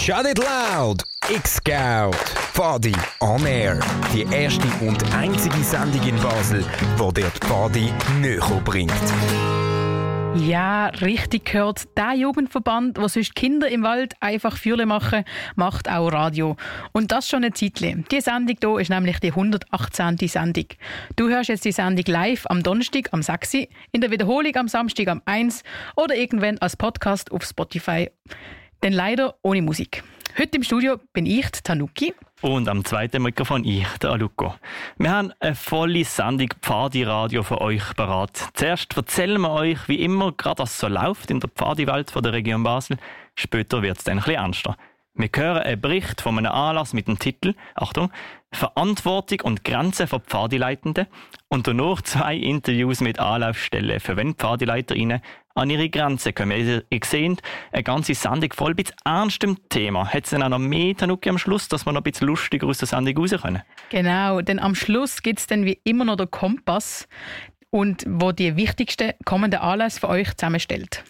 Shut It Loud! X-Scout! Fadi on Air. Die erste und einzige Sendung in Basel, die dir die Fadi näher bringt. Ja, richtig gehört. Der Jugendverband, der sonst Kinder im Wald einfach Fürle machen, macht auch Radio. Und das schon eine Zeit lang. Die Sendung hier ist nämlich die 118. Sendung. Du hörst jetzt die Sendung live am Donnerstag am 6. in der Wiederholung am Samstag am 1 oder irgendwann als Podcast auf Spotify. Denn leider ohne Musik. Heute im Studio bin ich, Tanuki. Und am zweiten Mikrofon ich, der Aluko. Wir haben eine volle Sendung Pfadi-Radio für euch parat. Zuerst erzählen wir euch, wie immer, gerade was so läuft in der Pfadi-Welt der Region Basel. Später wird es dann ein bisschen ernster. Wir hören einen Bericht von einem Anlass mit dem Titel, Achtung, Verantwortung und Grenzen für Pfadileitende und danach zwei Interviews mit Anlaufstellen, für wenn PfadileiterInnen an ihre Grenzen kommen. Ihr, ihr seht, eine ganze Sendung voll mit ernstem Thema. Hat es dann auch noch mehr Tanuki am Schluss, dass wir noch ein bisschen lustiger aus der Sendung raus können? Genau, denn am Schluss gibt es dann wie immer noch den Kompass, und wo die wichtigsten kommenden Anlässe für euch zusammenstellt.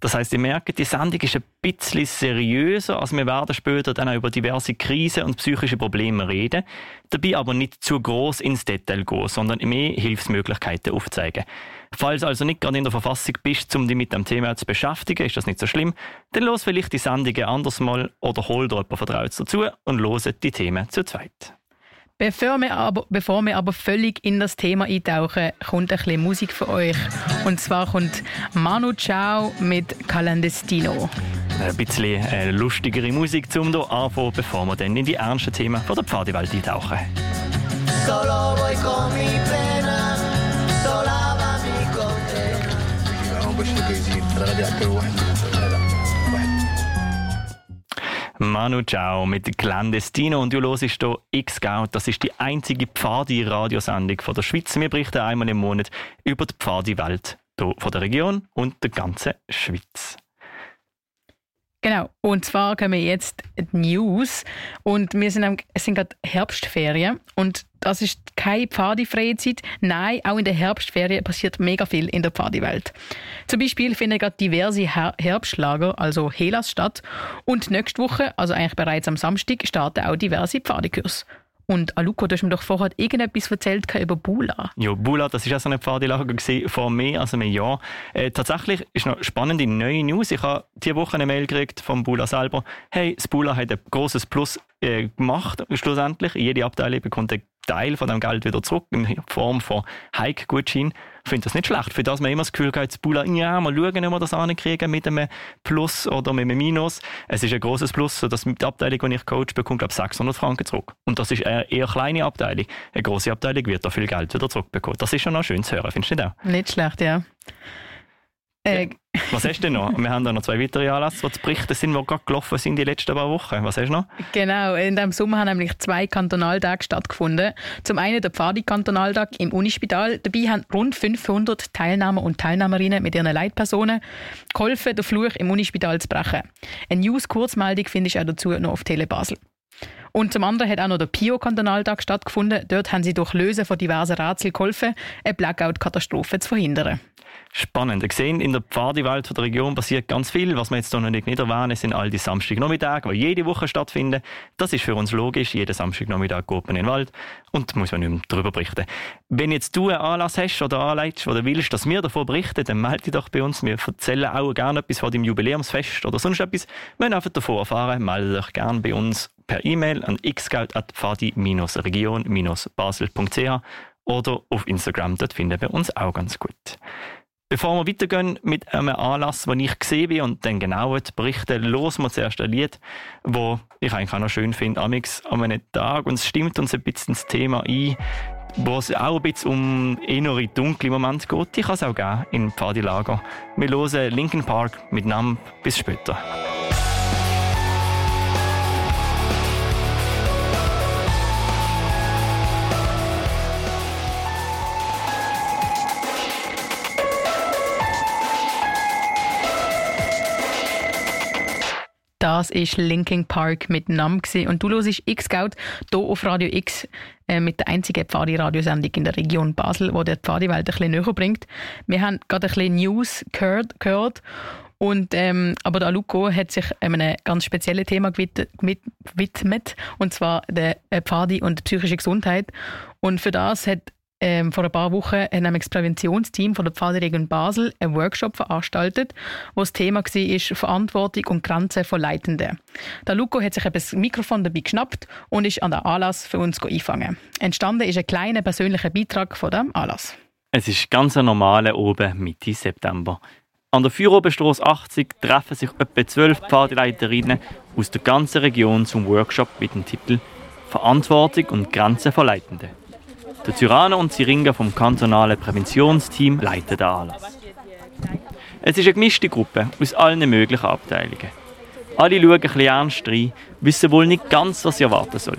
Das heißt, ihr merkt, die Sendung ist ein bisschen seriöser, als wir werden später dann auch über diverse Krisen und psychische Probleme reden, dabei aber nicht zu groß ins Detail gehen, sondern mehr Hilfsmöglichkeiten aufzeigen. Falls also nicht gerade in der Verfassung bist, um dich mit dem Thema zu beschäftigen, ist das nicht so schlimm, dann los vielleicht die Sendungen anders mal oder hol dir jemanden Vertrautes dazu und loset die Themen zu zweit. Bevor wir, aber, bevor wir aber völlig in das Thema eintauchen, kommt ein bisschen Musik für euch. Und zwar kommt Manu Chao mit Calandestino. Ein bisschen äh, lustigere Musik zum hier anfangen, bevor wir dann in die ernsten Themen von der Pfadiwelt eintauchen. Solo voy con mi pena, sola va mi condena. Manu Ciao mit Clandestino und du hörst hier X-Scout. Das ist die einzige Pfadi-Radiosendung der Schweiz. Wir berichten einmal im Monat über die Pfadi-Welt von der Region und der ganzen Schweiz. Genau, und zwar kommen jetzt die News und wir sind, es sind gerade Herbstferien und das ist keine pfadifreie Zeit. Nein, auch in der Herbstferien passiert mega viel in der Pfadiwelt. Zum Beispiel finden gerade diverse Her Herbstlager, also Helas statt und nächste Woche, also eigentlich bereits am Samstag, starten auch diverse Pfadikurse. Und Aluko, du hast mir doch vorher irgendetwas erzählt über Bula. Ja, Bula, das war auch so eine Pfadilager vor mehr als einem Jahr. Äh, tatsächlich ist noch spannende neue News. Ich habe diese Woche eine Mail gekriegt vom Bula selber. Hey, das Bula hat ein großes Plus äh, gemacht, schlussendlich. Jede Abteilung bekommt ein Teil von dem Geld wieder zurück in Form von Hike-Gutschein. Ich finde das nicht schlecht, für das man immer das Gefühl hat, Bula, ja, mal schauen, ob wir das ankriegen mit einem Plus oder mit einem Minus. Es ist ein großes Plus, sodass die Abteilung, die ich coach, bekommt, glaube 600 Franken zurück. Und das ist eine eher kleine Abteilung. Eine große Abteilung wird da viel Geld wieder zurückbekommen. Das ist schon noch schön zu hören, findest du nicht auch? Nicht schlecht, ja. Äh, was hast du denn noch? Wir haben da noch zwei weitere Anlässe, die zu berichten sind, die gerade gelaufen sind die letzten paar Wochen. Was hast du noch? Genau, in diesem Sommer haben nämlich zwei Kantonaltage stattgefunden. Zum einen der Pfadi-Kantonaltag im Unispital. Dabei haben rund 500 Teilnehmer und Teilnehmerinnen mit ihren Leitpersonen geholfen, den Fluch im Unispital zu brechen. Eine News-Kurzmeldung findest du auch dazu noch auf Tele Basel. Und zum anderen hat auch noch der Pio-Kantonaltag stattgefunden. Dort haben sie durch Lösen von diversen Rätseln geholfen, eine Blackout-Katastrophe zu verhindern. Spannend. Ihr seht, in der Pfadiwelt der Region passiert ganz viel. Was wir jetzt hier noch nicht erwähnen, sind all die Samstagnachmittage, die jede Woche stattfinden. Das ist für uns logisch. Jeden Samstagnachmittag geht man in den Wald und muss man nicht mehr darüber berichten. Wenn jetzt du einen Anlass hast oder anleitest oder willst, dass wir davon berichten, dann melde dich doch bei uns. Wir erzählen auch gerne etwas von dem Jubiläumsfest oder sonst etwas. Wenn einfach davon erfahren, meldet euch gerne bei uns per E-Mail an xgeld.fadi-region-basel.ch oder auf Instagram. Dort finden wir uns auch ganz gut. Bevor wir weitergehen mit einem Anlass, den ich gesehen habe und dann genau berichten, los wir zuerst ein Lied, das ich eigentlich auch noch schön finde, amix an einem Tag und es stimmt uns ein bisschen ins Thema ein, wo es auch ein bisschen um innere dunkle Momente geht. Ich kann es auch geben in Pfadilager. Wir hören Linkin Park mit Nam. Bis später. Das ist Linking Park mit Nam und du hörst X-Scout hier auf Radio X äh, mit der einzigen Pfadi-Radiosendung in der Region Basel, wo der Pfadi-Welt ein bisschen näher bringt. Wir haben gerade ein bisschen News gehört, gehört Und, ähm, aber der Luco hat sich einem ganz speziellen Thema gewidmet, und zwar der äh, Pfadi und psychische Gesundheit. Und für das hat ähm, vor ein paar Wochen hat nämlich das Präventionsteam von der Pfadregion Basel einen Workshop veranstaltet, wo das Thema war Verantwortung und Grenzen von Leitenden. Der Luco hat sich das Mikrofon dabei geschnappt und ist an den Anlass für uns einfangen. Entstanden ist ein kleiner persönlicher Beitrag von dem Anlass. Es ist ganz ein normaler oben Mitte September. An der Feuerobenstrasse 80 treffen sich etwa zwölf Pfadeleiterinnen aus der ganzen Region zum Workshop mit dem Titel Verantwortung und Grenzen von Leitenden. Der Tyranner und Syringer vom kantonalen Präventionsteam leiten den Anlass. Es ist eine gemischte Gruppe aus allen möglichen Abteilungen. Alle schauen ein bisschen ernst rein, wissen wohl nicht ganz, was sie erwarten soll.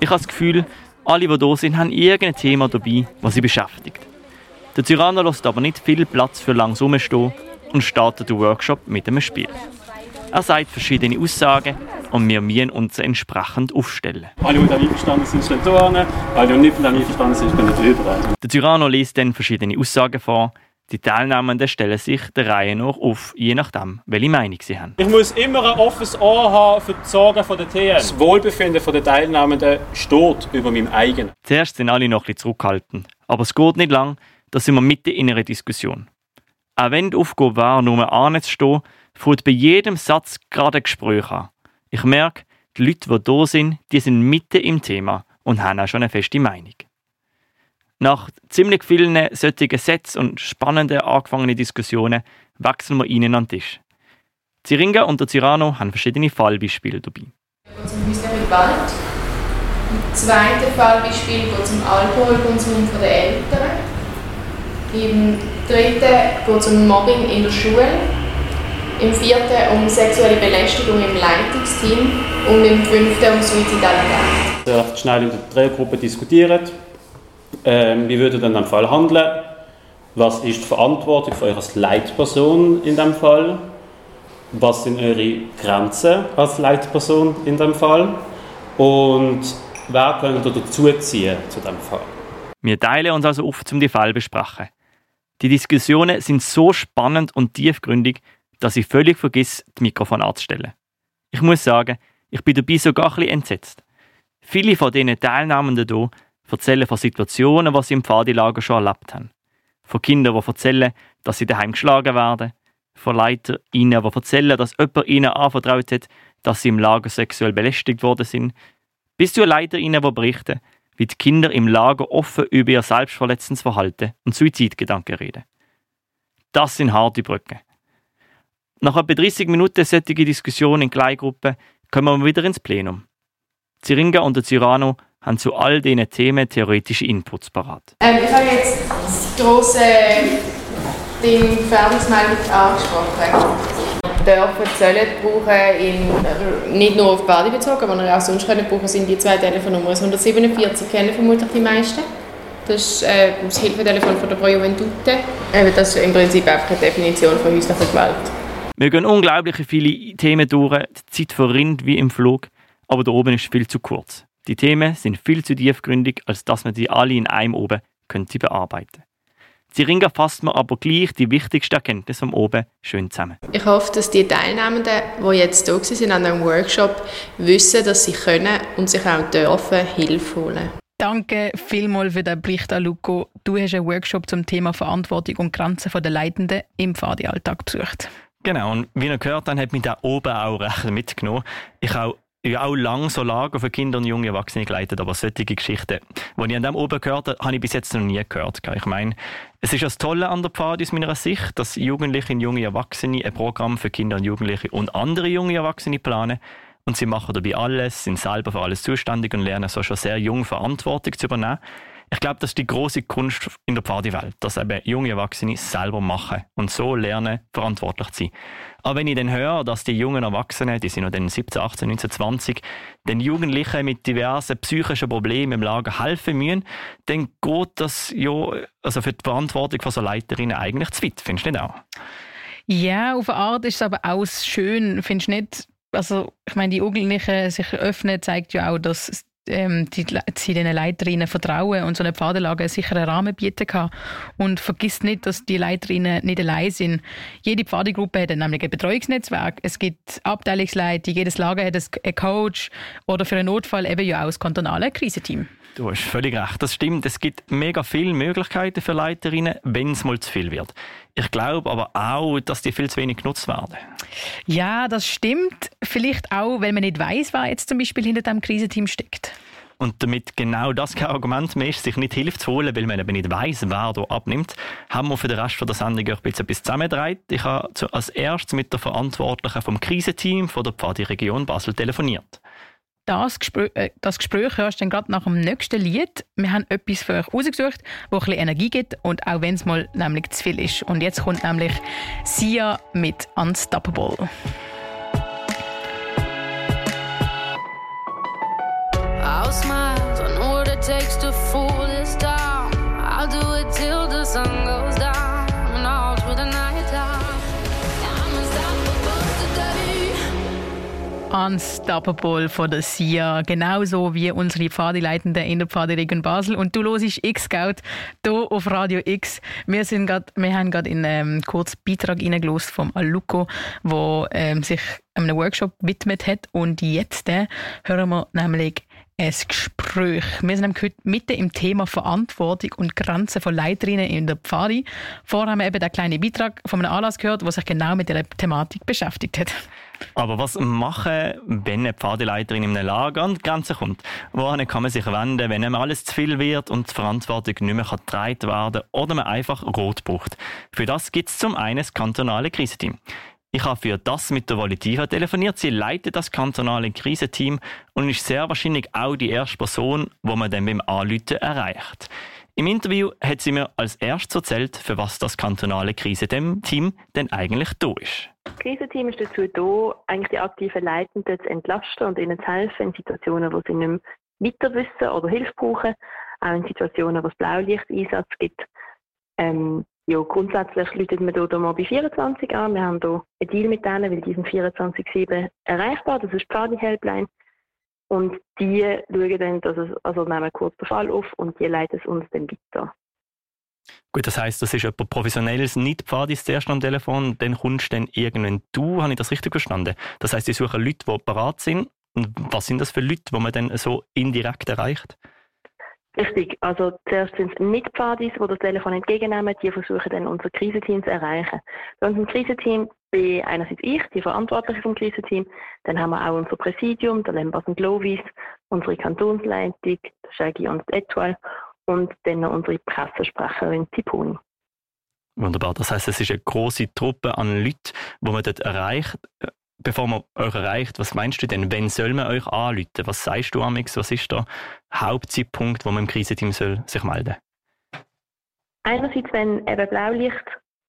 Ich habe das Gefühl, alle, die hier sind, haben irgendein Thema dabei, das sie beschäftigt. Der Tyranner lässt aber nicht viel Platz für langsam stehen und startet den Workshop mit einem Spiel. Er sagt verschiedene Aussagen und wir müssen uns entsprechend aufstellen. Alle, die einverstanden sind, stehen da Alle, die nicht einverstanden sind, können drüber. Der Tyranno liest dann verschiedene Aussagen vor. Die Teilnehmenden stellen sich der Reihe nach auf, je nachdem, welche Meinung sie haben. Ich muss immer ein offenes Ohr haben für die Sorgen der TN. Das Wohlbefinden der Teilnehmenden steht über meinem eigenen. Zuerst sind alle noch ein bisschen zurückhaltend. Aber es geht nicht lang, da sind wir mitten in einer Diskussion. Auch wenn die Aufgabe war, nur anzustehen, fängt bei jedem Satz gerade ein Gespräch an. Ich merke, die Leute, die hier sind, die sind mitten im Thema und haben auch schon eine feste Meinung. Nach ziemlich vielen solchen Sätzen und spannenden angefangenen Diskussionen wechseln wir ihnen an den Tisch. Ziringa und der Cyrano haben verschiedene Fallbeispiele dabei. Zum häuslichen Gewalt. Im zweiten Fallbeispiel geht es um Alkoholkonsum der Eltern. Im dritten geht es um Mobbing in der Schule. Im vierten um sexuelle Belästigung im Leitungsteam und im fünften um Suizidalität. Wir haben schnell in der Dreiergruppe diskutiert. Ähm, wie würdet ihr in diesem Fall handeln? Was ist die Verantwortung für eure Leitperson in diesem Fall? Was sind eure Grenzen als Leitperson in diesem Fall? Und wer könnt ihr dazuziehen zu diesem Fall? Wir teilen uns also auf, um die Fall zu besprechen. Die Diskussionen sind so spannend und tiefgründig, dass ich völlig vergiss, das Mikrofon anzustellen. Ich muss sagen, ich bin dabei sogar ein entsetzt. Viele von diesen Teilnehmenden hier erzählen von Situationen, die sie im Pfadilager schon erlebt haben. Von Kindern, die erzählen, dass sie daheim geschlagen werden. Von Leitern, die erzählen, dass jemand ihnen anvertraut hat, dass sie im Lager sexuell belästigt worden sind. Bis zu Leiterinnen, die berichten, wie die Kinder im Lager offen über ihr selbstverletzendes Verhalten und Suizidgedanken reden. Das sind harte Brücken. Nach etwa 30 Minuten solche Diskussion in Kleingruppen kommen wir wieder ins Plenum. Ziringa und Cyrano haben zu all diesen Themen theoretische Inputs parat. Ähm, ich habe jetzt das grosse Ding Gefährdungsmeldung angesprochen. Dürfen, sollen brauchen, in, nicht nur auf Bade bezogen, aber auch sonst können brauchen, sind die zwei Telefonnummer. 147 kennen vermutlich die meisten. Das ist äh, das Hilfetelefon von der Pro Juventute. Das ist im Prinzip einfach eine Definition von häuslicher Gewalt. Wir gehen unglaublich viele Themen durch, die Zeit verrinnt wie im Flug, aber da oben ist viel zu kurz. Die Themen sind viel zu tiefgründig, als dass man sie alle in einem oben könnte bearbeiten. Ziringa fasst mir aber gleich die wichtigsten Erkenntnisse am Oben schön zusammen. Ich hoffe, dass die Teilnehmenden, die jetzt hier sind an einem Workshop, wissen, dass sie können und sich auch dürfen Hilfe holen. Danke vielmals für den Bericht, Luco. Du hast einen Workshop zum Thema Verantwortung und Grenzen der Leitenden im Pfadi-Alltag besucht. Genau, und wie ihr gehört habt, hat mich da oben auch recht mitgenommen. Ich habe ja auch lange so Lager für Kinder und junge Erwachsene geleitet, aber solche Geschichten, die ich an dem oben gehört habe, habe ich bis jetzt noch nie gehört. Ich meine, es ist das Tolle an der Pfad aus meiner Sicht, dass Jugendliche und junge Erwachsene ein Programm für Kinder und Jugendliche und andere junge Erwachsene planen und sie machen dabei alles, sind selber für alles zuständig und lernen so schon sehr jung Verantwortung zu übernehmen. Ich glaube, das ist die große Kunst in der Pfadi-Welt, dass eben junge Erwachsene selber machen und so lernen, verantwortlich zu sein. Aber wenn ich dann höre, dass die jungen Erwachsenen, die sind noch dann 17, 18, 19, 20, den Jugendlichen mit diversen psychischen Problemen im Lager helfen müssen, dann geht das ja also für die Verantwortung von so Leiterinnen eigentlich zu weit, findest du nicht auch? Ja, auf eine Art ist es aber auch schön, findest du nicht? Also, ich meine, die Jugendlichen sich öffnen, zeigt ja auch, dass ähm, die, sie den Leiterinnen vertrauen und so eine Pfadenlage einen sicheren Rahmen bieten kann. Und vergisst nicht, dass die Leiterinnen nicht allein sind. Jede Pfadegruppe hat nämlich ein Betreuungsnetzwerk. Es gibt Abteilungsleitung, jedes Lager hat einen Coach oder für einen Notfall eben ja auch das kantonale Krisenteam. Du hast völlig recht, das stimmt. Es gibt mega viele Möglichkeiten für Leiterinnen, wenn es mal zu viel wird. Ich glaube aber auch, dass die viel zu wenig genutzt werden. Ja, das stimmt. Vielleicht auch, weil man nicht weiß, wer jetzt zum Beispiel hinter dem Krisenteam steckt. Und damit genau das kein Argument mehr ist, sich nicht Hilfe zu holen, weil man eben nicht weiß, wer da abnimmt, haben wir für den Rest der Sendung auch ein bisschen zusammengedreht. Ich habe als erstes mit der Verantwortlichen vom Krisenteam von der Pfadi Region Basel telefoniert. Das Gespräch, äh, das Gespräch hörst du dann gerade nach dem nächsten Lied. Wir haben etwas für euch rausgesucht, wo ein bisschen Energie gibt und auch wenn es mal nämlich zu viel ist. Und jetzt kommt nämlich Sia mit Unstoppable. I'll Unstoppable von der Sia, genauso wie unsere Pfadeleitenden in der Pfadiregion Basel. Und du hörst X-Scout hier auf Radio X. Wir, sind grad, wir haben gerade in einem ähm, kurzen Beitrag reingelost vom Aluko, der ähm, sich einem Workshop widmet hat. Und jetzt äh, hören wir nämlich ein Gespräch. Wir sind heute mitten im Thema Verantwortung und Grenzen von Leiterinnen in der Pfadi. Vorher haben wir eben den kleinen Beitrag von einem Anlass gehört, der sich genau mit dieser Thematik beschäftigt hat. Aber was machen, wenn eine Pfadeleiterin in einem Lager an die Grenze kommt? Wohin kann man sich wenden, wenn einem alles zu viel wird und die Verantwortung nicht mehr getragen werden kann oder man einfach rot braucht? Für das gibt es zum einen das kantonale Krisenteam. Ich habe für das mit der Volitiva telefoniert. Sie leitet das kantonale Krisenteam und ist sehr wahrscheinlich auch die erste Person, wo man dann beim Anrufen erreicht. Im Interview hat sie mir als erstes erzählt, für was das kantonale Krisenteam denn eigentlich da ist. Das Krisenteam ist dazu da, eigentlich die aktiven Leitenden zu entlasten und ihnen zu helfen in Situationen, wo sie nicht mehr weiter wissen oder Hilfe brauchen, auch in Situationen, wo es Blaulichteinsatz gibt. Ähm, ja, grundsätzlich läutet man hier mal bei 24 an. Wir haben hier einen Deal mit denen, weil die sind 24-7 erreichbar. Das ist die Pfadi-Helpline. Und die schauen dann, dass es, also nehmen kurz den Fall auf und die leiten es uns dann weiter. Gut, das heisst, das ist jemand Professionelles, nicht Pfadis zuerst am Telefon, dann kommst du dann irgendwann du, habe ich das richtig verstanden? Das heisst, sie suchen Leute, die parat sind. Und was sind das für Leute, die man dann so indirekt erreicht? Richtig. Also zuerst sind es Nicht-Pfadis, die das Telefon entgegennehmen. Die versuchen dann unser Krisenteam zu erreichen. Bei unserem Krisenteam bin einerseits ich, die Verantwortliche vom Krisenteam. Dann haben wir auch unser Präsidium, der Lembas und Lovis, unsere Kantonsleitung, der Shaggy und Etoile und dann noch unsere Pressesprecherin Tiponi. Wunderbar. Das heißt, es ist eine große Truppe an Leuten, die man dort erreicht bevor man euch erreicht, was meinst du denn, wenn soll man euch anrufen? Was sagst du, Amix? Was ist der Hauptzeitpunkt, wo man im Krisenteam soll sich melden Einerseits, wenn eben Blaulicht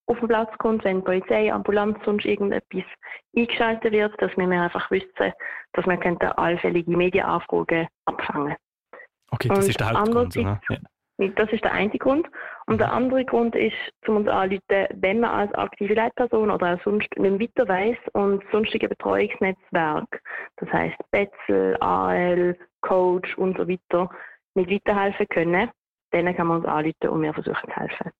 auf den Platz kommt, wenn Polizei, Ambulanz, sonst irgendetwas eingeschaltet wird, dass wir einfach wissen, dass wir allfällige Medienanfragen abfangen Okay, das Und ist der Hauptgrund. Ja. Das ist der eine Grund. Und der andere Grund ist, um uns anzurufen, wenn man als aktive Leitperson oder auch sonst nicht weiter weiss und sonstige Betreuungsnetzwerk, das heisst Betzel, AL, Coach und so weiter, nicht weiterhelfen können, dann kann man uns anrufen und wir versuchen zu helfen.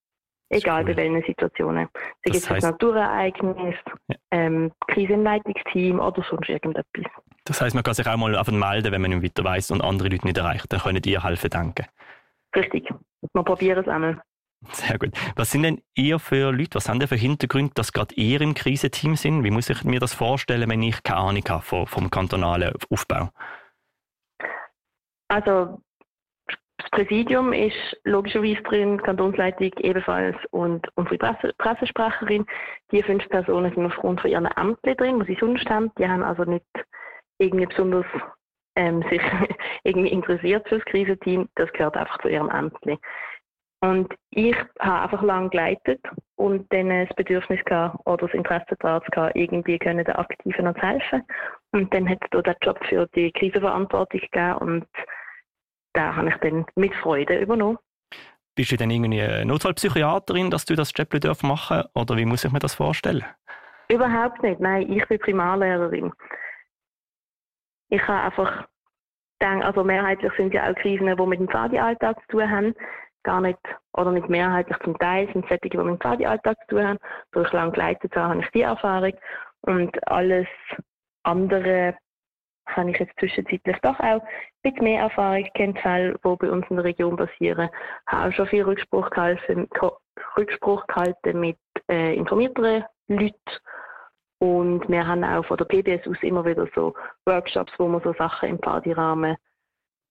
Egal cool. bei welchen Situationen. Sei es ein Naturereignis, ja. ähm, Krisenleitungsteam oder sonst irgendetwas. Das heisst, man kann sich auch mal auf den melden, wenn man nicht weiter weiss und andere Leute nicht erreicht. Dann können ihr helfen, danke. Richtig. Wir probieren es einmal. Sehr gut. Was sind denn ihr für Leute, was haben denn für Hintergründe, dass gerade ihr im Krisenteam sind? Wie muss ich mir das vorstellen, wenn ich keine Ahnung habe vom, vom kantonalen Aufbau? Also das Präsidium ist logischerweise drin, Kantonsleitung ebenfalls und unsere Presse, Pressesprecherin. Die fünf Personen sind aufgrund von ihren Ämtern drin, die sie sonst haben. Die haben also nicht irgendwie besonders ähm, sich irgendwie interessiert für das Krisenteam, das gehört einfach zu ihrem Ämtli. Und ich habe einfach lange geleitet und dann das Bedürfnis gehabt, oder das Interesse daran gehabt, irgendwie können den Aktiven noch zu helfen. Und dann hat es den Job für die Krisenverantwortung gegeben und da habe ich dann mit Freude übernommen. Bist du dann irgendwie Notfallpsychiaterin, dass du das Job machen darfst? Oder wie muss ich mir das vorstellen? Überhaupt nicht. Nein, ich bin Primarlehrerin. Ich habe einfach denke, also mehrheitlich sind ja auch Krisen, die mit dem Pfadi-Alltag zu tun haben. Gar nicht, oder nicht mehrheitlich zum Teil sind solche, die mit dem Pfadi-Alltag zu tun haben. Durch lang geleitet habe ich die Erfahrung. Und alles andere habe ich jetzt zwischenzeitlich doch auch bisschen mehr Erfahrung kennt, Fälle, die bei uns in der Region passieren. Ich habe auch schon viel Rückspruch gehalten, Rückspruch gehalten mit äh, informierteren Leuten. Und wir haben auch von der PBS aus immer wieder so Workshops, wo wir so Sachen im Partyrahmen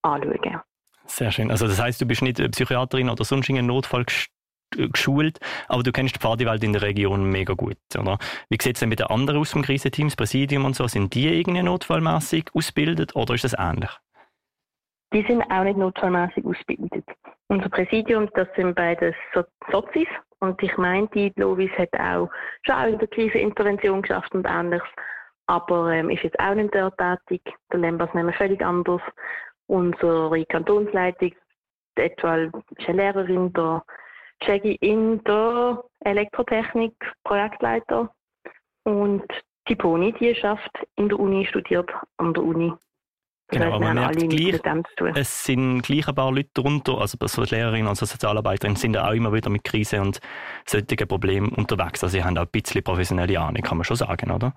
anschauen. Sehr schön. Also das heißt, du bist nicht Psychiaterin oder sonst in Notfall geschult, aber du kennst die Pfadewelt in der Region mega gut, oder? Wie sieht es denn mit den anderen aus dem Krisenteam, das Präsidium und so? Sind die irgendwie notfallmäßig ausgebildet oder ist das ähnlich? Die sind auch nicht notfallmäßig ausgebildet. Unser Präsidium, das sind beide so Sozis und ich meine, die Lovis hat auch schon auch in der Krisenintervention geschafft und ähnliches, aber ähm, ist jetzt auch nicht dort tätig. Der Lembas nehmen völlig anders. Unsere Kantonsleitung, etwa ist eine Lehrerin, der Shaggy in der Elektrotechnik Projektleiter und die Pony, die schafft in der Uni, studiert an der Uni. Genau, aber man merkt gleich, es sind gleich ein paar Leute darunter, also so Lehrerinnen und so Sozialarbeiterin sind auch immer wieder mit Krise und solchen Problemen unterwegs. Also sie haben auch ein bisschen professionelle Ahnung, kann man schon sagen, oder?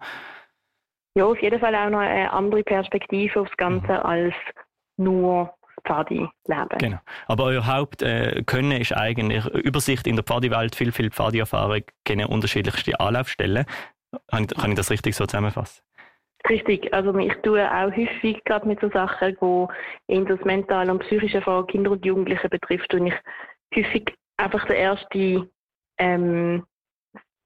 Ja, auf jeden Fall auch noch eine andere Perspektive aufs Ganze mhm. als nur Pfadi leben. Genau. Aber euer Hauptkönnen äh, ist eigentlich Übersicht in der Pfadi-Welt, viel, viel Pfadi-Erfahrung, kennen unterschiedlichste Anlaufstellen. Kann, kann ich das richtig so zusammenfassen? Richtig, also ich tue auch häufig gerade mit so Sachen, die in das mentale und psychische von Kinder und Jugendlichen betrifft, und ich häufig einfach den ersten, ähm,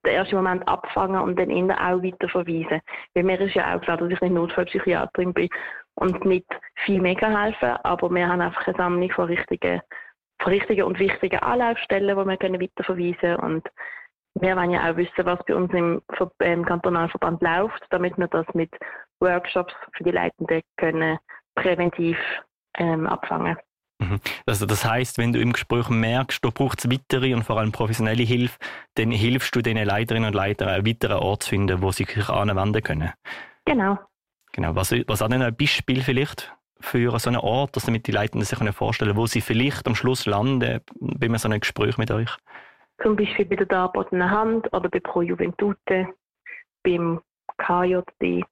den ersten Moment abfangen und dann ihnen auch weiter verweisen. Weil mir ist ja auch klar, dass ich nicht Notfallpsychiaterin bin und nicht viel mega helfen, aber wir haben einfach eine Sammlung von richtigen, von richtigen und wichtigen Anlaufstellen, die wir können weiterverweisen können und wir wollen ja auch wissen, was bei uns im, im Kantonalverband läuft, damit wir das mit Workshops für die Leitenden können präventiv ähm, abfangen. Mhm. Also das heißt, wenn du im Gespräch merkst, du brauchst weitere und vor allem professionelle Hilfe, dann hilfst du den Leiterinnen und Leitern, einen weiteren Ort zu finden, wo sie sich anwenden können. Genau. Genau. Was, was hat denn ein Beispiel vielleicht für so einen Ort, dass damit die Leitenden sich vorstellen können, wo sie vielleicht am Schluss landen bei so einem Gespräch mit euch? Zum Beispiel bei der Darbotenen Hand oder bei Pro Juventute, beim KJD,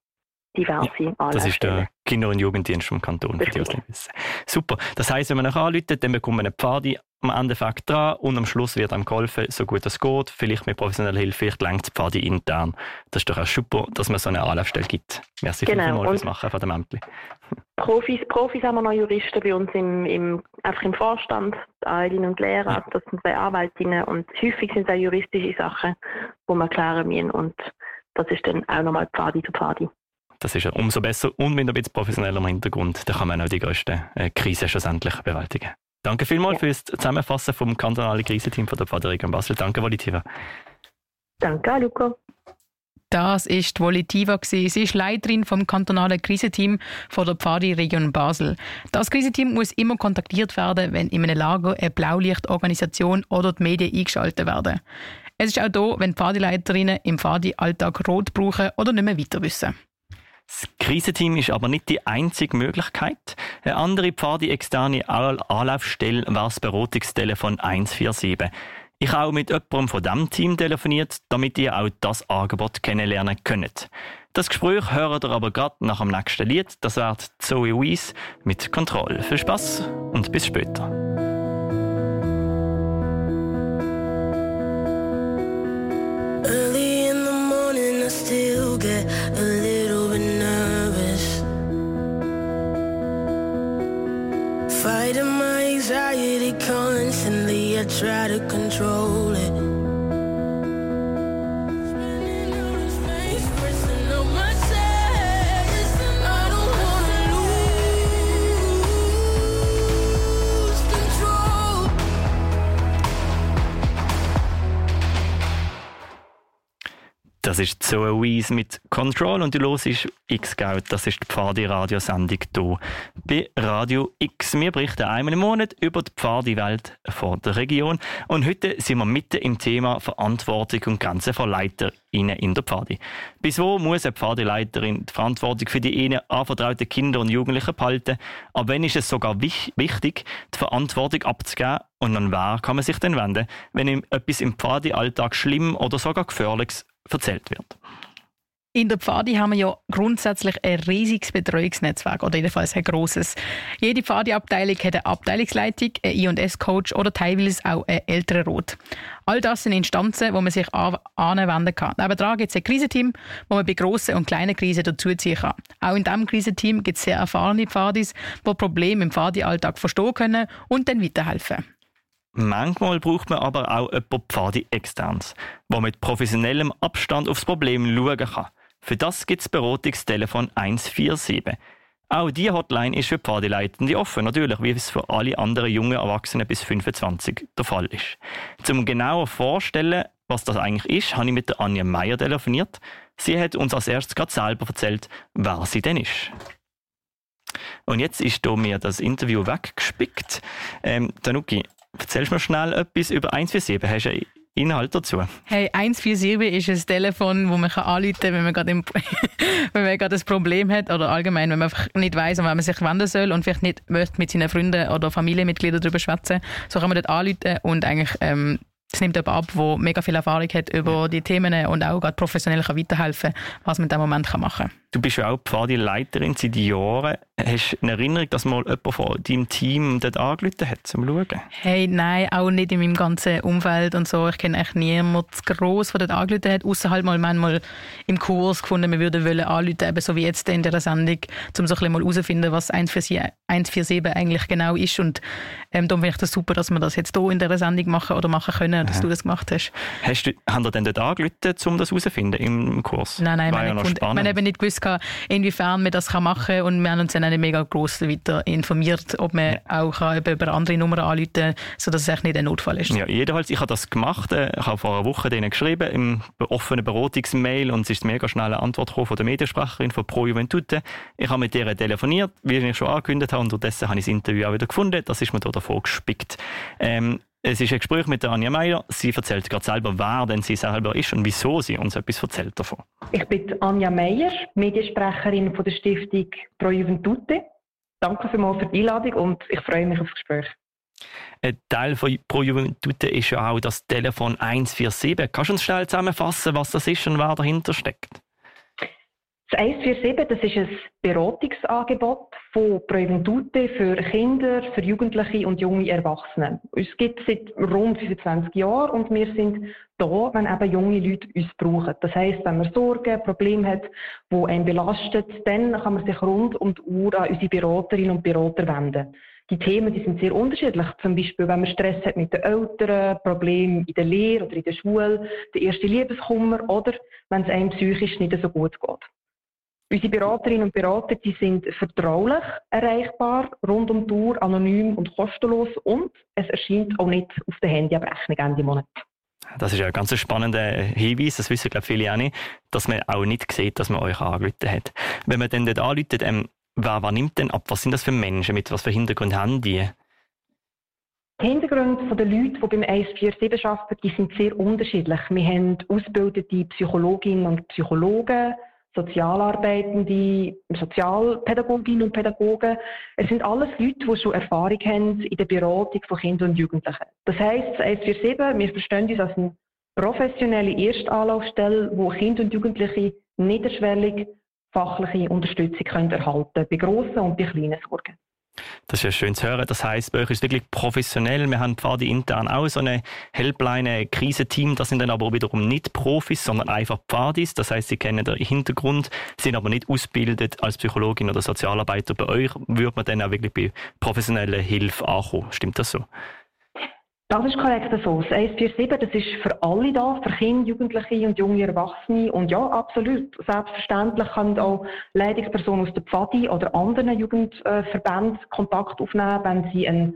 diverse ja, Das ist der Kinder- und Jugenddienst vom Kanton, für die, die wissen. Super. Das heisst, wenn man euch anruft, dann bekommt man eine Pfadi am Endeffekt dran und am Schluss wird einem geholfen, so gut es geht. Vielleicht mit professioneller Hilfe, vielleicht längt die Pfadi intern. Das ist doch auch super, dass man so eine Anlaufstelle gibt. Merci genau. vielmals fürs Machen von dem Ämtli. Profis, Profis haben wir noch Juristen bei uns im, im, einfach im Vorstand, Eileen und Lehrer, ja. das sind zwei Anwältinnen und häufig sind es auch juristische Sachen, die wir klären müssen und das ist dann auch nochmal Pfadi zu Pfadi. Das ist ja umso besser und mit ein bisschen professionellerem Hintergrund, da kann man auch die grössten äh, Krisen schlussendlich bewältigen. Danke vielmals ja. fürs Zusammenfassen vom kantonalen Krisenteam von der Pfadiregion Basel. Danke, Volitiva. Danke, Luca. Das ist Volitiva. Sie ist Leiterin vom kantonalen Krisenteam von der Pfadi-Region Basel. Das Krisenteam muss immer kontaktiert werden, wenn in einem Lager eine Blaulichtorganisation oder die Medien eingeschaltet werden. Es ist auch da, wenn Pfadi-Leiterinnen im Pfadi-Alltag Rot brauchen oder nicht mehr weiter wissen. Das Krisenteam ist aber nicht die einzige Möglichkeit. Eine andere Pfadi-externe Anlaufstelle war das Beratungstelefon 147. Ich habe auch mit jemandem von diesem Team telefoniert, damit ihr auch das Angebot kennenlernen könnt. Das Gespräch hört ihr aber gerade nach dem nächsten Lied. Das wird Zoe Weiss mit Kontrolle. Viel Spaß und bis später. Early Fighting my anxiety constantly. I try to control Das ist Zoe Weise mit Control und du hörst X-Scout. Das ist die Pfadi-Radiosendung hier bei Radio X. Wir berichten einmal im Monat über die Pfadi-Welt der Region. Und heute sind wir mitten im Thema Verantwortung und Grenzen von LeiterInnen in der Pfadi. Bis wo muss eine Pfadi-Leiterin die Verantwortung für die ihnen anvertrauten Kinder und Jugendlichen behalten? Aber wenn ist es sogar wichtig, die Verantwortung abzugeben und an wer kann man sich denn wenden, wenn ihm etwas im Pfadi-Alltag schlimm oder sogar gefährliches erzählt wird. In der Pfadi haben wir ja grundsätzlich ein riesiges Betreuungsnetzwerk oder jedenfalls ein grosses. Jede Pfadi-Abteilung hat eine Abteilungsleitung, einen I&S-Coach oder teilweise auch einen älteren Rot. All das sind Instanzen, wo man sich anwenden kann. Nebenan gibt es ein Krisenteam, wo man bei grossen und kleinen Krisen dazuziehen kann. Auch in diesem Krisenteam gibt es sehr erfahrene Pfadis, die Probleme im Pfadi-Alltag verstehen können und dann weiterhelfen. Manchmal braucht man aber auch jemanden Pfadi externs, der mit professionellem Abstand aufs Problem schauen kann. Für das gibt es Beratungstelefon 147. Auch diese Hotline ist für Pfadileitende offen, natürlich, wie es für alle anderen jungen Erwachsenen bis 25 der Fall ist. Zum genauer vorstellen, was das eigentlich ist, habe ich mit der Anja Meier telefoniert. Sie hat uns als erstes gerade selber erzählt, wer sie denn ist. Und jetzt ist mir das Interview weggespickt. Ähm, Danuki, Erzählst du mir schnell etwas über 147? Hast du Inhalt dazu? Hey, 147 ist ein Telefon, wo man anrufen kann, wenn man gerade im, wenn man gerade ein Problem hat oder allgemein, wenn man einfach nicht weiß, an wen man sich wenden soll und vielleicht nicht möchte mit seinen Freunden oder Familienmitgliedern darüber schwätzen. So kann man dort anrufen und eigentlich ähm, es nimmt jemand ab, der mega viel Erfahrung hat über die Themen und auch gerade professionell kann weiterhelfen kann, was man in diesem Moment machen kann. Du bist ja auch Pfadi-Leiterin seit Jahren. Hast du eine Erinnerung, dass mal jemand von deinem Team dort angerufen hat, zum Schauen? Hey, nein, auch nicht in meinem ganzen Umfeld und so. Ich kenne echt niemanden gross, der dort angerufen hat, außer halt mal manchmal im Kurs gefunden, wir würden wollen anrufen, eben so wie jetzt in dieser Sendung, um so ein bisschen mal herauszufinden, was 147 eigentlich genau ist. Und ähm, darum finde ich das super, dass wir das jetzt hier in dieser Sendung machen oder machen können, dass Aha. du das gemacht hast. hast du, haben ihr denn dort angerufen, um das herauszufinden im Kurs? Nein, nein, War ja ich habe eben nicht gewusst, inwiefern man das machen kann. Und wir haben uns dann auch mega gross weiter informiert, ob man ja. auch über andere Nummern anrufen kann, sodass es echt nicht ein Notfall ist. Ja, jedenfalls, ich habe das gemacht. Äh, ich habe vor einer Woche denen geschrieben, im offenen Beratungsmail, und es ist eine mega schnelle Antwort von der Mediensprecherin von Pro Juventute. Ich habe mit ihr telefoniert, wie ich schon angekündigt habe, und unterdessen habe ich das Interview auch wieder gefunden. Das ist mir da davor gespickt. Ähm, es ist ein Gespräch mit der Anja Meier. Sie erzählt gerade selber, wer denn sie selber ist und wieso sie uns etwas erzählt davon. Ich bin Anja Meier, Mediensprecherin von der Stiftung Pro Juventute. Danke vielmals für die Einladung und ich freue mich auf das Gespräch. Ein Teil von Pro Juventute ist ja auch das Telefon 147. Kannst du uns schnell zusammenfassen, was das ist und wer dahinter steckt? Das 147, das ist ein Beratungsangebot von Präventute für Kinder, für Jugendliche und junge Erwachsene. Es gibt seit rund 25 Jahren und wir sind da, wenn eben junge Leute uns brauchen. Das heisst, wenn man Sorgen, Probleme hat, die einen belastet, dann kann man sich rund um die Uhr an unsere Beraterinnen und Berater wenden. Die Themen die sind sehr unterschiedlich. Zum Beispiel, wenn man Stress hat mit den Eltern, Probleme in der Lehre oder in der Schule, der erste Liebeskummer oder wenn es einem psychisch nicht so gut geht. Unsere Beraterinnen und Berater die sind vertraulich erreichbar, rund um die Uhr, anonym und kostenlos und es erscheint auch nicht auf der Handyabrechnung Ende Monat. Das ist ja ein ganz spannender Hinweis, das wissen glaube viele auch nicht, dass man auch nicht sieht, dass man euch angerufen hat. Wenn man dann dort anruft, ähm, wer, wer nimmt denn ab? Was sind das für Menschen? Mit was für Hintergrund haben die? Die Hintergründe der Leute, die beim 147 arbeiten, die sind sehr unterschiedlich. Wir haben ausgebildete Psychologinnen und Psychologen, Sozialarbeitende, Sozialpädagoginnen und Pädagogen. Es sind alles Leute, die schon Erfahrung haben in der Beratung von Kindern und Jugendlichen. Das heisst, 147, wir verstehen uns als eine professionelle Erstanlaufstelle, wo Kinder und Jugendliche niederschwellig fachliche Unterstützung können erhalten können, bei grossen und bei kleinen Sorgen. Das ist ja schön zu hören. Das heisst, bei euch ist wirklich professionell. Wir haben Pfadi intern auch so eine Helpline, Krisenteam. Das sind dann aber wiederum nicht Profis, sondern einfach Pfadis. Das heisst, sie kennen den Hintergrund, sind aber nicht ausgebildet als Psychologin oder Sozialarbeiter. Bei euch würde man dann auch wirklich bei professioneller Hilfe ankommen. Stimmt das so? Das ist korrekt so. Das 147, das ist für alle da, für Kinder, Jugendliche und junge Erwachsene. Und ja, absolut. Selbstverständlich können auch Leitungspersonen aus der Pfadi oder anderen Jugendverbänden Kontakt aufnehmen, wenn sie eine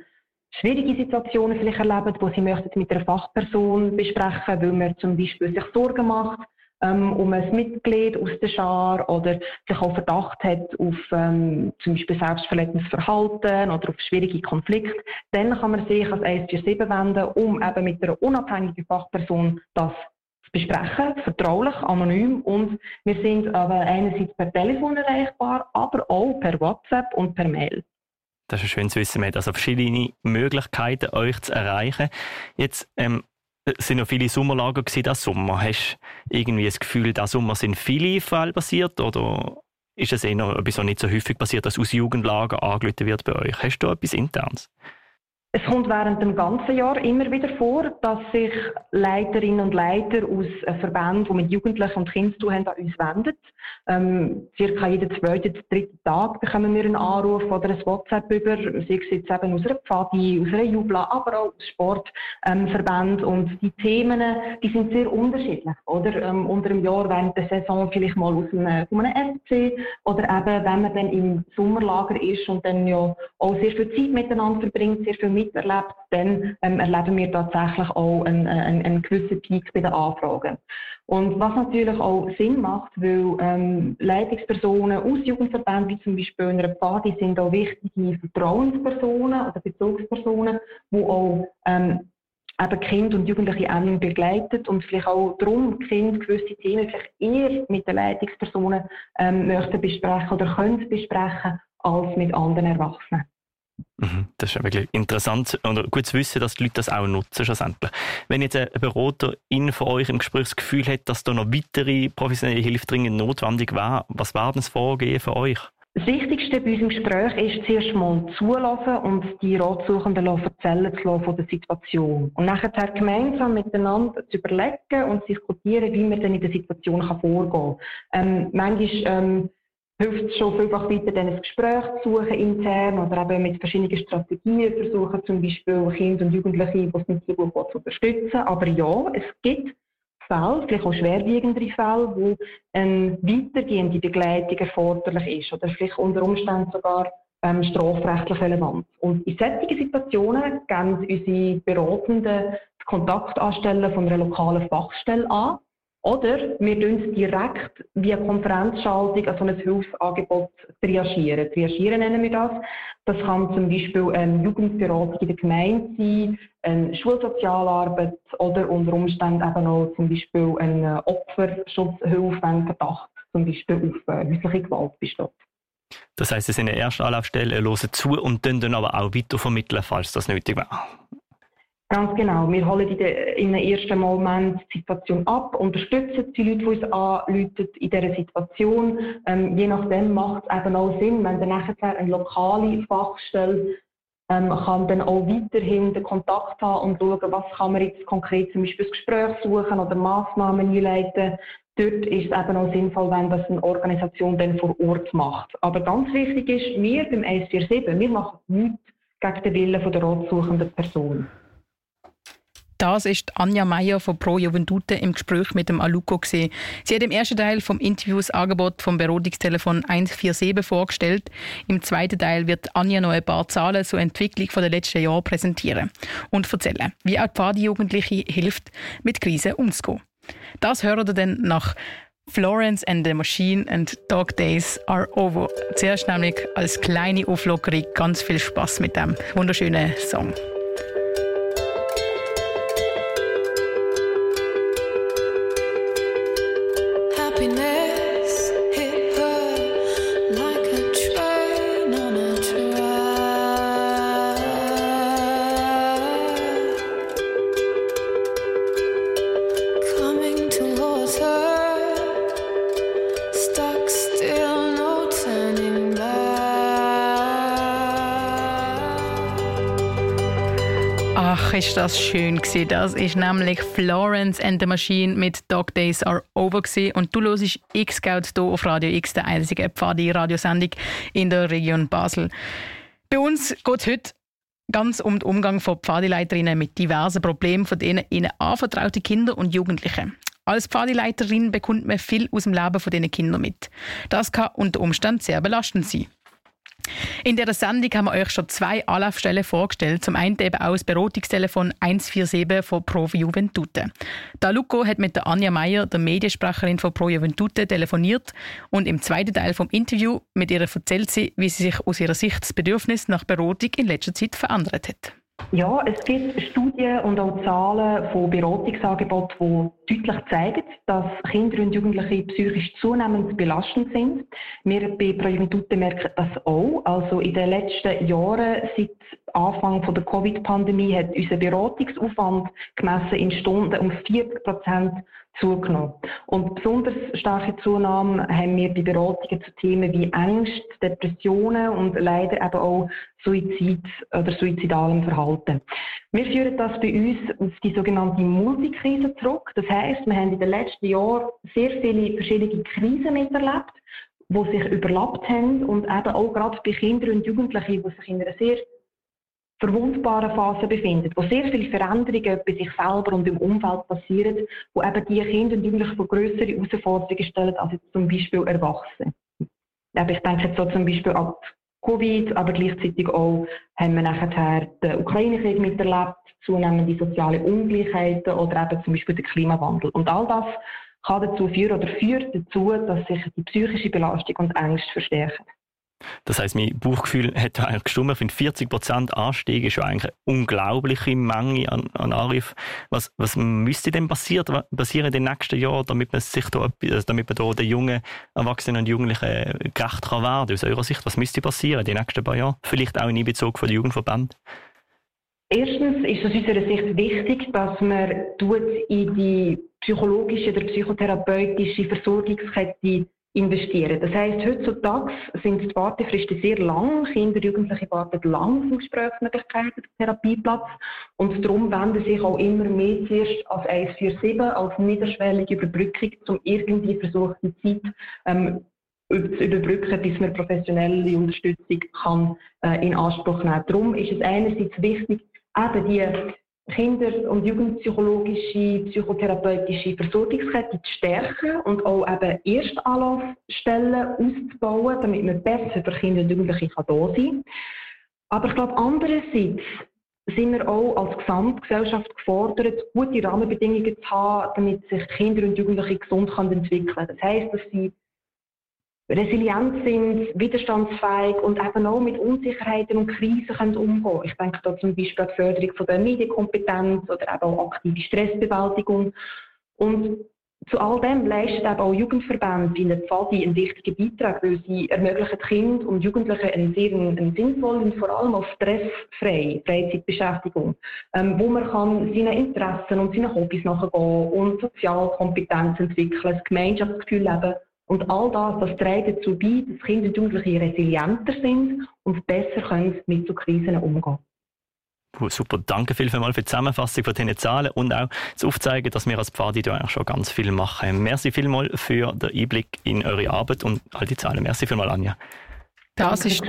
schwierige Situation vielleicht erleben, wo sie möchten mit einer Fachperson besprechen, weil man zum Beispiel sich Sorgen macht, ähm, um ein Mitglied aus der Schar oder sich auch Verdacht hat auf ähm, zum Beispiel selbstverletzendes Verhalten oder auf schwierige Konflikte, dann kann man sich als 147 wenden, um eben mit einer unabhängigen Fachperson das zu besprechen, vertraulich, anonym und wir sind aber einerseits per Telefon erreichbar, aber auch per WhatsApp und per Mail. Das ist schön zu wissen, man hat also verschiedene Möglichkeiten, euch zu erreichen. Jetzt ähm, sind noch viele Sommerlager gewesen, das Sommer. Hast du irgendwie das Gefühl, dass Sommer sind viele Fälle passiert oder ist es eher etwas, was nicht so häufig passiert, dass aus Jugendlager angelötet wird bei euch? Hast du etwas Internes? Es kommt während dem ganzen Jahr immer wieder vor, dass sich Leiterinnen und Leiter aus Verbänden, die mit Jugendlichen und Kindern zu tun haben, an uns wenden. Ähm, circa jeden zweiten, dritten Tag bekommen wir einen Anruf oder ein WhatsApp über, sei es jetzt eben aus einer Pfadi, aus einer Jubla, aber auch aus Sportverbänden. Ähm, und die Themen, die sind sehr unterschiedlich, oder? Ähm, unter dem Jahr während der Saison vielleicht mal aus einem, von einem FC oder eben, wenn man dann im Sommerlager ist und dann ja auch sehr viel Zeit miteinander verbringt, sehr viel miterlebt, dann ähm, erleben wir tatsächlich auch einen, einen, einen gewissen Peak bei den Anfragen. Und was natürlich auch Sinn macht, weil ähm, Leitungspersonen aus Jugendverbänden, wie zum Beispiel in einer Pfadi, sind auch wichtige Vertrauenspersonen oder Bezugspersonen, die auch ähm, eben Kinder und Jugendliche eng begleitet und vielleicht auch darum Kinder gewisse Themen vielleicht eher mit den Leitungspersonen ähm, möchten besprechen oder können besprechen als mit anderen Erwachsenen. Mhm. Das ist ja wirklich interessant und gut zu wissen, dass die Leute das auch nutzen schlussendlich. Wenn jetzt ein Beraterin von euch im Gespräch das Gefühl hat, dass da noch weitere professionelle Hilfe dringend notwendig wäre, was wäre denn das Vorgehen für euch? Das Wichtigste bei unserem Gespräch ist zuerst mal zulassen und die Ratsuchenden erzählen zu lassen von der Situation. Und nachher gemeinsam miteinander zu überlegen und zu diskutieren, wie man dann in der Situation vorgehen kann. Ähm, manchmal ähm, hilft es schon vielfach weiter, dann ein Gespräch zu suchen intern oder eben mit verschiedenen Strategien versuchen, zum Beispiel Kinder und Jugendliche, die es nicht so gut zu unterstützen. Aber ja, es gibt Fälle, vielleicht auch schwerwiegendere Fälle, wo eine weitergehende Begleitung erforderlich ist oder vielleicht unter Umständen sogar ähm, strafrechtlich relevant. Und in solchen Situationen geben unsere Beratenden Kontakt anstellen von einer lokalen Fachstelle an oder wir tun direkt via Konferenzschaltung an so ein Hilfsangebot triagieren. Triagieren nennen wir das. Das kann zum Beispiel eine Jugendberatung in der Gemeinde sein, eine Schulsozialarbeit oder unter Umständen eben auch zum Beispiel eine Opferschutzhilfe, wenn Verdacht zum Beispiel auf äh, häusliche Gewalt besteht. Das heisst, Sie sind in der ersten Anlaufstelle, hören zu und dann aber auch weitervermitteln, falls das nötig wäre. Ganz genau. Wir holen in, in einem ersten Moment die Situation ab, unterstützen die Leute, die uns anrufen in dieser Situation. Ähm, je nachdem macht es eben auch Sinn, wenn dann nachher eine lokale Fachstelle ähm, kann dann auch weiterhin den Kontakt haben und schauen, was kann man jetzt konkret zum Beispiel das Gespräch suchen oder Massnahmen einleiten. Dort ist es eben auch sinnvoll, wenn das eine Organisation dann vor Ort macht. Aber ganz wichtig ist, wir beim 147, wir machen nichts gegen den Willen der ratsuchenden Person. Das ist Anja Meyer von Pro Juventute im Gespräch mit dem Aluko gesehen. Sie hat im ersten Teil vom Interview das Angebot vom Beratungstelefon 147 vorgestellt. Im zweiten Teil wird Anja noch ein paar Zahlen zur Entwicklung der letzten Jahre präsentieren und erzählen, wie auch die Pfadi-Jugendliche hilft, mit Krisen umzugehen. Das hören wir dann nach Florence and the Machine and Dog Days are over. Zuerst nämlich als kleine Auflockerung ganz viel Spaß mit dem wunderschönen Song. Ist das schön gewesen. Das ist nämlich Florence and the Machine mit Dog Days Are Over gewesen. und du hörst X-Scout hier auf Radio X, der einzige Pfadi-Radiosendung in der Region Basel. Bei uns geht es heute ganz um den Umgang von Pfadileiterinnen mit diversen Problemen, von denen ihnen anvertraute Kinder und Jugendliche. Als Pfadileiterin bekommt man viel aus dem Leben von diesen Kindern mit. Das kann unter Umständen sehr belastend sein. In der Sendung haben wir euch schon zwei Anlaufstellen vorgestellt. Zum einen eben auch das Beratungstelefon 147 von Pro Juventute. Da Luco hat mit der Anja Meier, der Mediensprecherin von Pro Juventute, telefoniert und im zweiten Teil vom Interview mit ihr erzählt sie, wie sie sich aus ihrer Sicht das Bedürfnis nach Beratung in letzter Zeit verändert hat. Ja, es gibt Studien und auch Zahlen von Beratungsangeboten, die deutlich zeigen, dass Kinder und Jugendliche psychisch zunehmend belastend sind. Wir bei Projuventute merken das auch. Also in den letzten Jahren, seit Anfang der Covid-Pandemie, hat unser Beratungsaufwand gemessen in Stunden um 40 Prozent zugenommen. Und besonders starke Zunahme haben wir bei Beratungen zu Themen wie Angst, Depressionen und leider eben auch Suizid oder suizidalem Verhalten. Wir führen das bei uns auf die sogenannte Multikrise zurück. Das heißt, wir haben in den letzten Jahren sehr viele verschiedene Krisen miterlebt, die sich überlappt haben und eben auch gerade bei Kindern und Jugendlichen, die sich in einer sehr verwundbaren Phase befindet, wo sehr viele Veränderungen bei sich selber und im Umfeld passieren, wo eben die Kinder und Jugendlichen vor größere Herausforderungen stellen als jetzt zum Beispiel Erwachsene. Ich denke jetzt so zum Beispiel an Covid, aber gleichzeitig auch haben wir nachher den Ukraine-Krieg miterlebt, zunehmende soziale Ungleichheiten oder eben zum Beispiel den Klimawandel. Und all das kann dazu führen oder führt dazu, dass sich die psychische Belastung und Angst verstärken. Das heißt, mein Bauchgefühl hat eigentlich gestimmt. Ich finde 40 Prozent Anstieg ist ja eigentlich eine unglaubliche Menge an, an Anrufen. Was, was müsste denn passieren, passieren in den nächsten Jahren, damit man sich da, also damit man da den jungen Erwachsenen und Jugendlichen gerecht kann werden? Aus eurer Sicht, was müsste passieren in den nächsten paar Jahren? Vielleicht auch in Bezug von der Jugendverband? Erstens ist aus unserer Sicht wichtig, dass man in die psychologische oder psychotherapeutische Versorgungskette investieren. Das heisst, heutzutage sind die Wartefristen sehr lang. Kinder und Jugendliche warten lang auf Gesprächsmöglichkeiten, Therapieplatz. Und darum wenden sich auch immer mehr zuerst als 147, als niederschwellige Überbrückung, um irgendwie versuchen, die Zeit ähm, zu überbrücken, bis man professionelle Unterstützung kann, äh, in Anspruch nehmen. Darum ist es einerseits wichtig, eben die Kinder- und Jugendpsychologische, psychotherapeutische Versorgungskette zu stärken und auch eben Erstanlaufstellen auszubauen, damit man besser für Kinder und Jugendliche da sein kann. Aber ich glaube, andererseits sind wir auch als Gesamtgesellschaft gefordert, gute Rahmenbedingungen zu haben, damit sich Kinder und Jugendliche gesund entwickeln können. Das heisst, dass sie resilient sind, widerstandsfähig und eben auch mit Unsicherheiten und Krisen können umgehen Ich denke da zum Beispiel an die Förderung von der Medienkompetenz oder eben auch aktive Stressbewältigung. Und zu all dem leistet eben auch Jugendverbände wie der Pfadi einen wichtigen Beitrag, weil sie ermöglichen Kindern und Jugendlichen einen sehr einen sinnvollen und vor allem auch stressfreie Freizeitbeschäftigung, ähm, wo man kann seinen Interessen und seinen Hobbys nachgehen und Sozialkompetenz entwickeln, das Gemeinschaftsgefühl leben und all das, das trägt dazu bei, dass Kinder und Jugendliche resilienter sind und besser können mit so Krisen umgehen Super, danke vielmals für die Zusammenfassung von diesen Zahlen und auch das Aufzeigen, dass wir als Pfadi da eigentlich schon ganz viel machen. Merci vielmals für den Einblick in eure Arbeit und all die Zahlen. Merci vielmals, Anja. Das ist,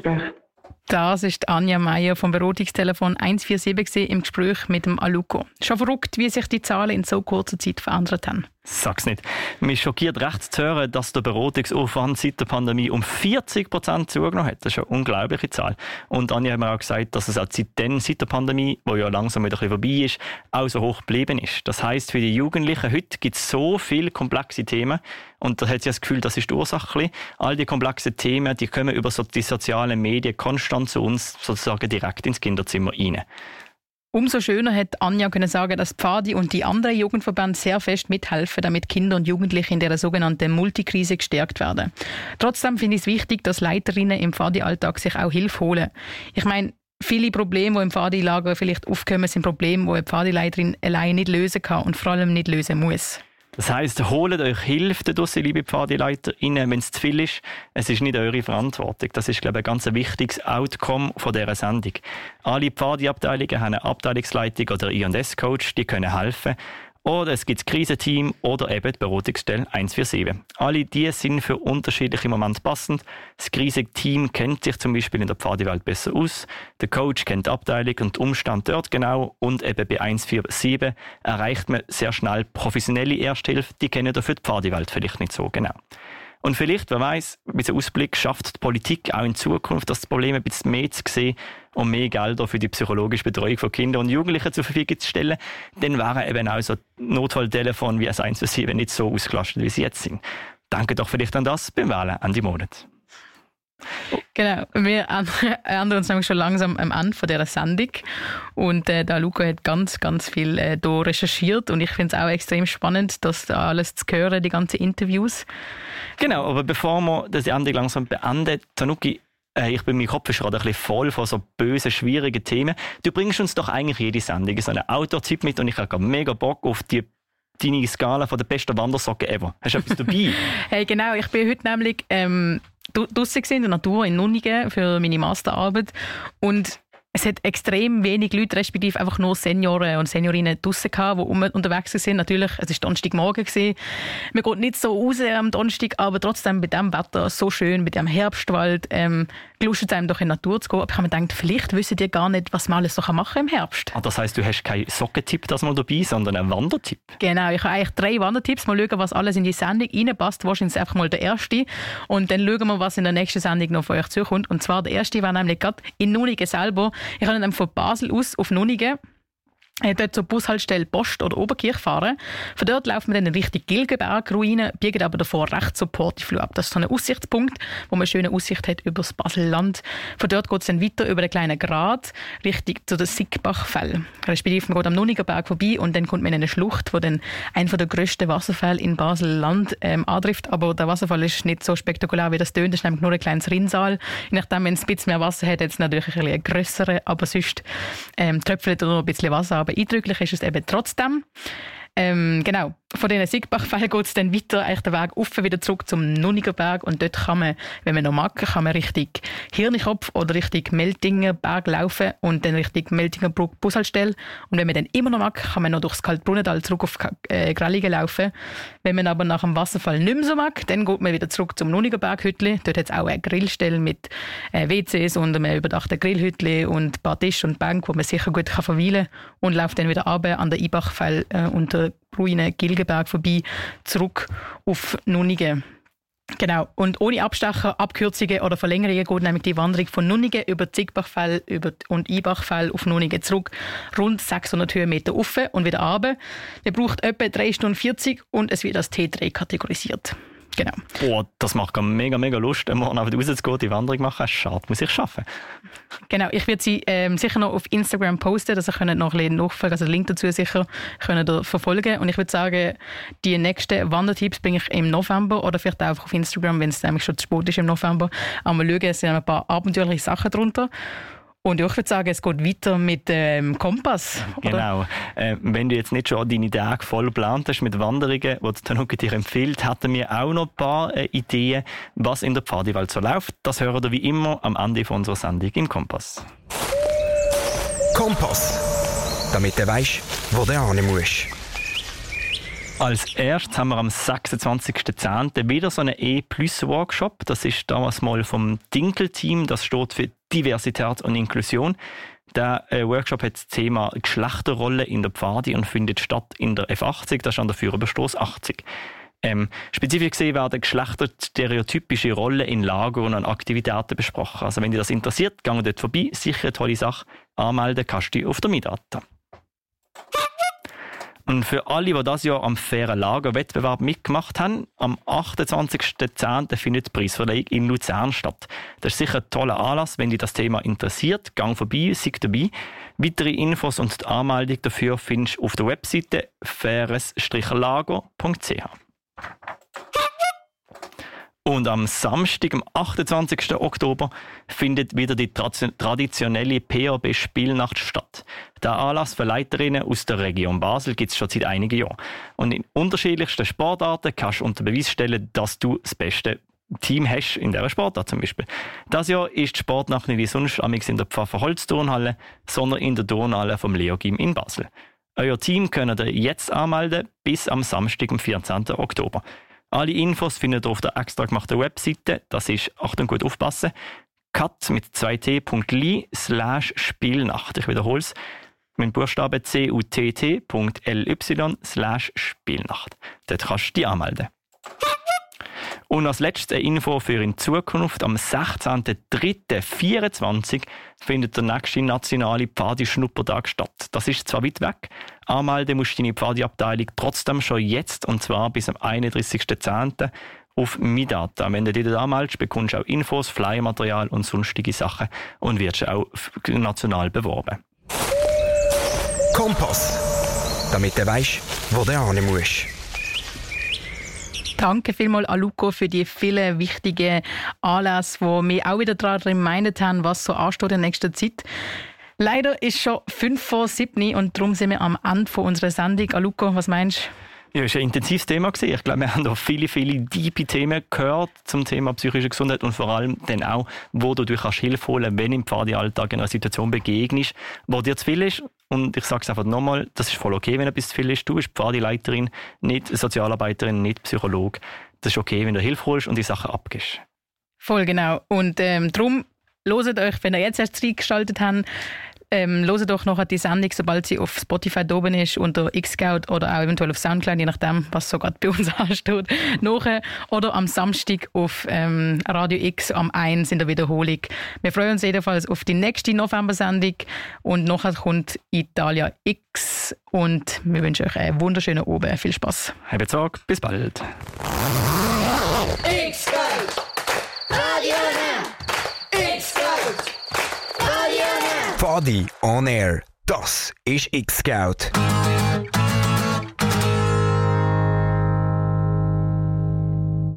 das ist Anja Meier vom Beratungstelefon 147 im Gespräch mit dem Aluko. Schon verrückt, wie sich die Zahlen in so kurzer Zeit verändert haben. Sag's nicht. Mich schockiert recht zu hören, dass der Beratungsaufwand seit der Pandemie um 40 Prozent zugenommen hat. Das ist eine unglaubliche Zahl. Und Anja hat mir auch gesagt, dass es auch seitdem, seit der Pandemie, wo ja langsam wieder ein vorbei ist, auch so hoch geblieben ist. Das heißt, für die Jugendlichen heute gibt es so viele komplexe Themen. Und da hat sie das Gefühl, das ist die Ursache. All die komplexen Themen, die kommen über so die sozialen Medien konstant zu uns sozusagen direkt ins Kinderzimmer rein. Umso schöner hat Anja können sagen, dass Pfadi und die anderen Jugendverbände sehr fest mithelfen, damit Kinder und Jugendliche in der sogenannten Multikrise gestärkt werden. Trotzdem finde ich es wichtig, dass Leiterinnen im Pfadi-Alltag sich auch Hilfe holen. Ich meine, viele Probleme, die im Pfadi-Lager vielleicht aufkommen, sind Probleme, die eine Pfadi-Leiterin allein nicht lösen kann und vor allem nicht lösen muss. Das heisst, holt euch Hilfe draussen, liebe PfadileiterInnen, wenn es zu viel ist. Es ist nicht eure Verantwortung. Das ist, glaube ich, ein ganz wichtiges Outcome von dieser Sendung. Alle Pfadi-Abteilungen haben eine Abteilungsleitung oder I&S-Coach, die können helfen. Oder es gibt das Krisenteam oder eben die Beratungsstelle 147. Alle die sind für unterschiedliche Momente passend. Das Krisenteam kennt sich zum Beispiel in der Pfadewelt besser aus. Der Coach kennt die Abteilung und den Umstand dort genau. Und eben bei 147 erreicht man sehr schnell professionelle Ersthilfe. Die kennen dafür die Pfadewelt vielleicht nicht so genau. Und vielleicht, wer weiß, mit diesem Ausblick schafft die Politik auch in Zukunft, das Problem ein bisschen mehr zu sehen und mehr Gelder für die psychologische Betreuung von Kindern und Jugendlichen zur Verfügung zu stellen, dann wären eben auch so Notfalltelefon wie ein 147 nicht so ausgelastet, wie sie jetzt sind. Danke doch vielleicht an das beim Wählen Ende Monat. Genau, wir ändern uns nämlich schon langsam am Ende von dieser Sendung. Und äh, da Luca hat ganz, ganz viel äh, da recherchiert und ich finde es auch extrem spannend, das da alles zu hören, die ganzen Interviews. Genau, aber bevor wir das Sendung langsam beenden, Tanuki, äh, ich bin mein Kopf ist gerade ein bisschen voll von so bösen, schwierigen Themen. Du bringst uns doch eigentlich jede Sendung so einen Outdoor-Tipp mit und ich habe mega Bock auf die deine Skala von der besten Wandersocken ever. Hast du etwas dabei? hey, genau, ich bin heute nämlich ähm, draußen in der Natur in Nunningen für meine Masterarbeit. Und es hat extrem wenig Leute, respektive einfach nur Senioren und Seniorinnen draussen gehabt, die um, unterwegs sind. Natürlich, es war Donnerstagmorgen. Gewesen. Man geht nicht so raus am Donnerstag, aber trotzdem bei diesem Wetter so schön, mit dem Herbstwald, ähm, gelustet einem doch in die Natur zu gehen. Aber ich habe mir gedacht, vielleicht wissen die gar nicht, was man alles so machen kann im Herbst. Ah, das heisst, du hast keinen Sockentipp das mal dabei, sondern einen Wandertipp? Genau, ich habe eigentlich drei Wandertipps. Mal schauen, was alles in die Sendung reinpasst. Wahrscheinlich einfach mal der erste. Und dann schauen wir, was in der nächsten Sendung noch von euch zukommt. Und zwar der erste war nämlich gerade in Nunigen selber. Ich habe dann von Basel aus auf Nunigen äh, dort zur Bushaltestelle Post oder Oberkirch fahren. Von dort laufen wir dann in Richtung Gilgenberg-Ruine, biegen aber davor rechts zur Portiflu ab. Das ist so ein Aussichtspunkt, wo man eine schöne Aussicht hat über das Baselland. Von dort geht es dann weiter über den kleinen Grat Richtung zu den Sigbachfell. Respektive man geht am Nunigerberg vorbei und dann kommt man in eine Schlucht, wo dann einer der grössten Wasserfälle in Basel-Land ähm, antrifft. Aber der Wasserfall ist nicht so spektakulär, wie das tönt. Das ist nämlich nur ein kleines Rinnsal. Je nachdem, wenn es ein bisschen mehr Wasser hat, hat es natürlich ein bisschen grössere, aber sonst ähm, tröpfelt nur ein bisschen Wasser ab eindrücklich ist es eben trotzdem. Ähm, genau, von diesen Siegbachfällen geht es dann weiter, eigentlich den Weg auf wieder zurück zum Nunnigerberg und dort kann man, wenn man noch mag, kann man Richtung Hirnikopf oder Richtung Meltingenberg laufen und dann Richtung Meltingenbrück Bushaltestelle und wenn man dann immer noch mag, kann man noch durchs Kaltbrunnental zurück auf äh, laufen. Wenn man aber nach dem Wasserfall nicht mehr so mag, dann geht man wieder zurück zum Nunnigerberghütli. Dort hat es auch eine Grillstelle mit äh, WCs und einem überdachten Grillhütli und ein paar Tisch und Bank, wo man sicher gut kann verweilen kann und läuft dann wieder runter an der Ibachfell äh, unter Ruine Gilgenberg vorbei, zurück auf Nunningen. Genau. Und ohne Abstecher, Abkürzungen oder Verlängerungen geht nämlich die Wanderung von Nunningen über Zigbachfell und Ibachfell auf Nunningen zurück. Rund 600 Höhenmeter auf und wieder runter. Der braucht etwa 3 Stunden 40 und es wird als T3 kategorisiert. Genau. Boah, das macht mega, mega Lust, morgen einfach rauszugehen, die Wanderung machen. Schade, muss ich schaffen. Genau, ich werde sie ähm, sicher noch auf Instagram posten, dass ihr könnt noch ein bisschen nachfolgen, also den Link dazu sicher könnt ihr verfolgen. Und ich würde sagen, die nächsten Wandertipps bringe ich im November oder vielleicht auch auf Instagram, wenn es nämlich schon zu spät ist im November. Aber schauen, es sind ein paar abenteuerliche Sachen drunter. Und ich würde sagen, es geht weiter mit dem ähm, Kompass. Oder? Genau. Äh, wenn du jetzt nicht schon deine Tage voll geplant hast mit Wanderungen, die Tanuki dir empfiehlt, hatten wir auch noch ein paar äh, Ideen, was in der Pfadiwelt so läuft. Das hören wir wie immer am Ende von unserer Sendung im Kompass. Kompass. Damit du weißt, wo du hin musst. Als erstes haben wir am 26.10. wieder so einen E-Plus-Workshop. Das ist damals mal vom Dinkel-Team. Das steht für Diversität und Inklusion. Der äh, Workshop hat das Thema Geschlechterrolle in der Pfadi und findet statt in der F80, das ist an der Führerbestoß 80. Ähm, spezifisch gesehen werden geschlechterstereotypische Rollen in Lagern und Aktivitäten besprochen. Also wenn dich das interessiert, gang dort vorbei. Sicher eine tolle Sache. Anmelden kannst du auf der Midata. Und für alle, die das Jahr am fairen Lagerwettbewerb mitgemacht haben, am 28.10. findet die Preisverleihung in Luzern statt. Das ist sicher ein toller Anlass, wenn dich das Thema interessiert. Gang vorbei, sei dabei. Weitere Infos und die Anmeldung dafür findest du auf der Webseite faires-lager.ch. Und am Samstag, am 28. Oktober, findet wieder die traditionelle PAB-Spielnacht statt. Der Anlass für Leiterinnen aus der Region Basel gibt es schon seit einigen Jahren. Und in unterschiedlichsten Sportarten kannst du unter Beweis stellen, dass du das beste Team hast in dieser Sportart zum Beispiel. Das Jahr ist die Sportnacht nicht wie sonst in der Pfafferholz-Turnhalle, sondern in der Turnhalle vom Leogim in Basel. Euer Team könnt ihr jetzt anmelden bis am Samstag, am 14. Oktober. Alle Infos findet ihr auf der extra gemachten Webseite. Das ist, Achtung, gut aufpassen, cut mit 2t.li slash Spielnacht. Ich wiederhole es, mit Buchstaben cutt.ly slash Spielnacht. Dort kannst du dich anmelden. Und als letzte Info für in Zukunft, am 16.03.24 findet der nächste nationale Pfadi-Schnuppertag statt. Das ist zwar weit weg, anmelden musst du deine Pfadi-Abteilung trotzdem schon jetzt, und zwar bis am 31.10. auf Midata. Wenn du dich da anmeldest, bekommst du auch Infos, Flyermaterial und sonstige Sachen und wirst auch national beworben. Kompass. Damit du weißt, wo du hin musst. Danke vielmals an Luco für die vielen wichtigen Anlässe, wo wir auch wieder daran reminded haben, was so ansteht in nächster Zeit. Leider ist schon 5 vor 7 und darum sind wir am Ende unserer Sendung. Aluko, was meinst du? Ja, es war ein intensives Thema. Ich glaube, wir haben da viele, viele tiefe Themen gehört zum Thema psychische Gesundheit und vor allem dann auch, wo du durch Hilfe holen kannst, wenn im Pfadi-Alltag in einer Situation begegnest, wo dir zu viel ist. Und ich sage es einfach nochmal, das ist voll okay, wenn etwas zu viel ist. Du bist Pfadi-Leiterin, nicht Sozialarbeiterin, nicht Psychologe. Das ist okay, wenn du Hilfe holst und die Sachen abgibst. Voll genau. Und ähm, darum, loset euch, wenn ihr jetzt erst reingeschaltet habt, ähm, hört doch noch die Sendung, sobald sie auf Spotify oben ist, unter Xscout oder auch eventuell auf Soundcloud, je nachdem, was so gerade bei uns ansteht. Nachher. Oder am Samstag auf ähm, Radio X am 1 in der Wiederholung. Wir freuen uns jedenfalls auf die nächste November-Sendung und nachher kommt Italia X und wir wünschen euch einen wunderschönen Abend. Viel Spaß. Habt Sorge, bis bald. X-Scout! Fadi on Air. Das ist X-Scout.